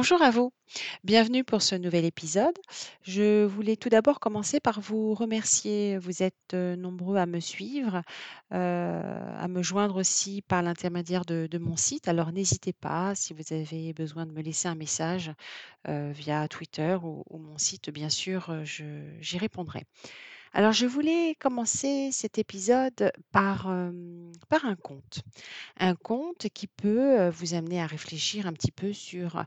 Bonjour à vous. Bienvenue pour ce nouvel épisode. Je voulais tout d'abord commencer par vous remercier. Vous êtes, heu, nombreux à me suivre, heu, à me joindre aussi par l'intermédiaire de mon site. Alors n'hésitez pas, si vous avez besoin de me laisser un message, heu, via Twitter ou mon site, bien sûr, j'y répondrai. Alors je voulais commencer cet épisode par, un conte. Un conte qui peut, vous amener à réfléchir un petit peu sur,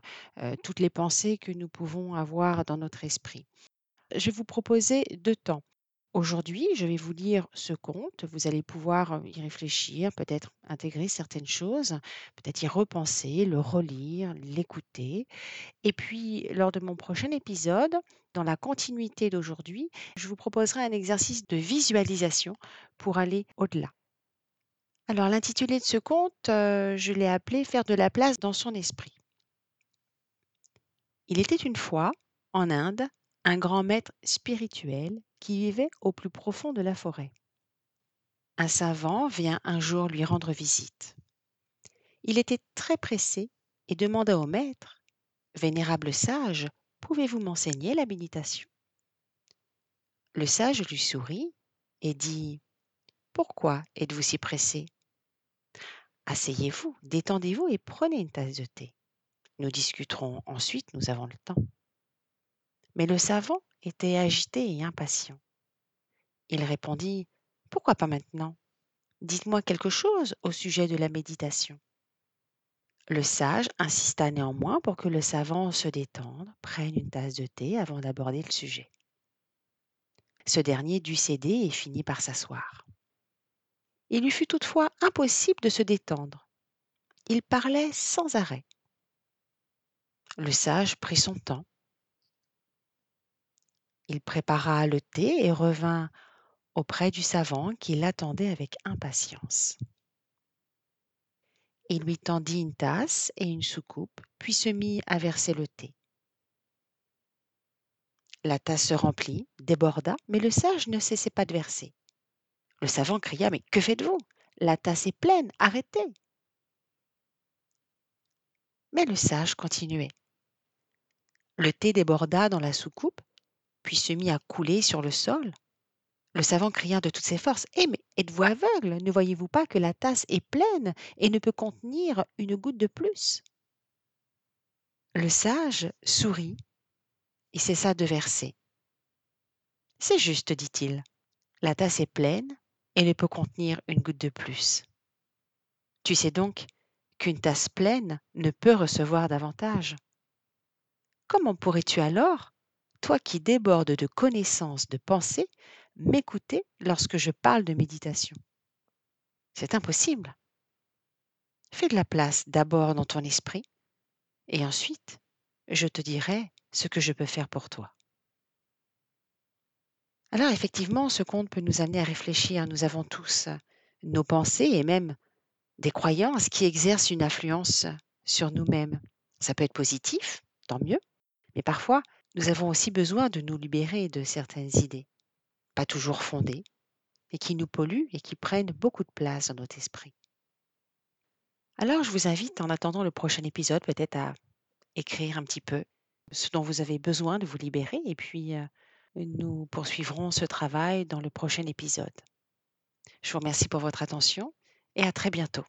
toutes les pensées que nous pouvons avoir dans notre esprit. Je vais vous proposer 2 temps. Aujourd'hui, je vais vous lire ce conte, vous allez pouvoir, heu, y réfléchir, peut-être intégrer certaines choses, peut-être y repenser, le relire, l'écouter et puis lors de mon prochain épisode, dans la continuité d'aujourd'hui, je vous proposerai un exercice de visualisation pour aller au-delà. Alors l'intitulé de ce conte, heu, je l'ai appelé «Faire de la place dans son esprit». Il était une fois, en Inde, un grand maître spirituel qui vivait au plus profond de la forêt. Un savant vient un jour lui rendre visite. Il était très pressé et demanda au maître: «Vénérable sage, pouvez-vous m'enseigner la méditation?» Le sage lui sourit et dit: «Pourquoi êtes-vous si pressé? Asseyez-vous, détendez-vous et prenez une tasse de thé. Nous discuterons ensuite, nous avons le temps. Mais le savant était agité et impatient. Il répondit Pourquoi pas maintenant? Dites-moi quelque chose au sujet de la méditation. Le sage insista néanmoins pour que le savant se détende, prenne une tasse de thé avant d'aborder le sujet. Ce dernier dut céder et finit par s'asseoir. Il lui fut toutefois impossible de se détendre. Il parlait sans arrêt. Le sage prit son temps. Il prépara le thé et revint auprès du savant qui l'attendait avec impatience. Il lui tendit une tasse et une soucoupe, puis se mit à verser le thé. La tasse se remplit, déborda, mais le sage ne cessait pas de verser. Le savant cria Mais que faites-vous? La tasse est pleine, arrêtez Mais le sage continuait. Le thé déborda dans la soucoupe, puis se mit à couler sur le sol. Le savant cria de toutes ses forces Eh, mais êtes-vous aveugle? Ne voyez-vous pas que la tasse est pleine et ne peut contenir une goutte de plus? Le sage sourit et cessa de verser. C'est juste, dit-il. La tasse est pleine et ne peut contenir une goutte de plus. Tu sais donc qu'une tasse pleine ne peut recevoir davantage. Comment pourrais-tu alors, toi qui débordes de connaissances, de pensées, m'écouter lorsque je parle de méditation C'est impossible. Fais de la place d'abord dans ton esprit et ensuite je te dirai ce que je peux faire pour toi. Alors effectivement, ce conte peut nous amener à réfléchir. Nous avons tous nos pensées et même des croyances qui exercent une influence sur nous-mêmes. Ça peut être positif, tant mieux, mais parfois nous avons aussi besoin de nous libérer de certaines idées, pas toujours fondées, et qui nous polluent et qui prennent beaucoup de place dans notre esprit. Alors je vous invite, en attendant le prochain épisode, peut-être à écrire un petit peu ce dont vous avez besoin de vous libérer et puis euh, nous poursuivrons ce travail dans le prochain épisode. Je vous remercie pour votre attention et à très bientôt.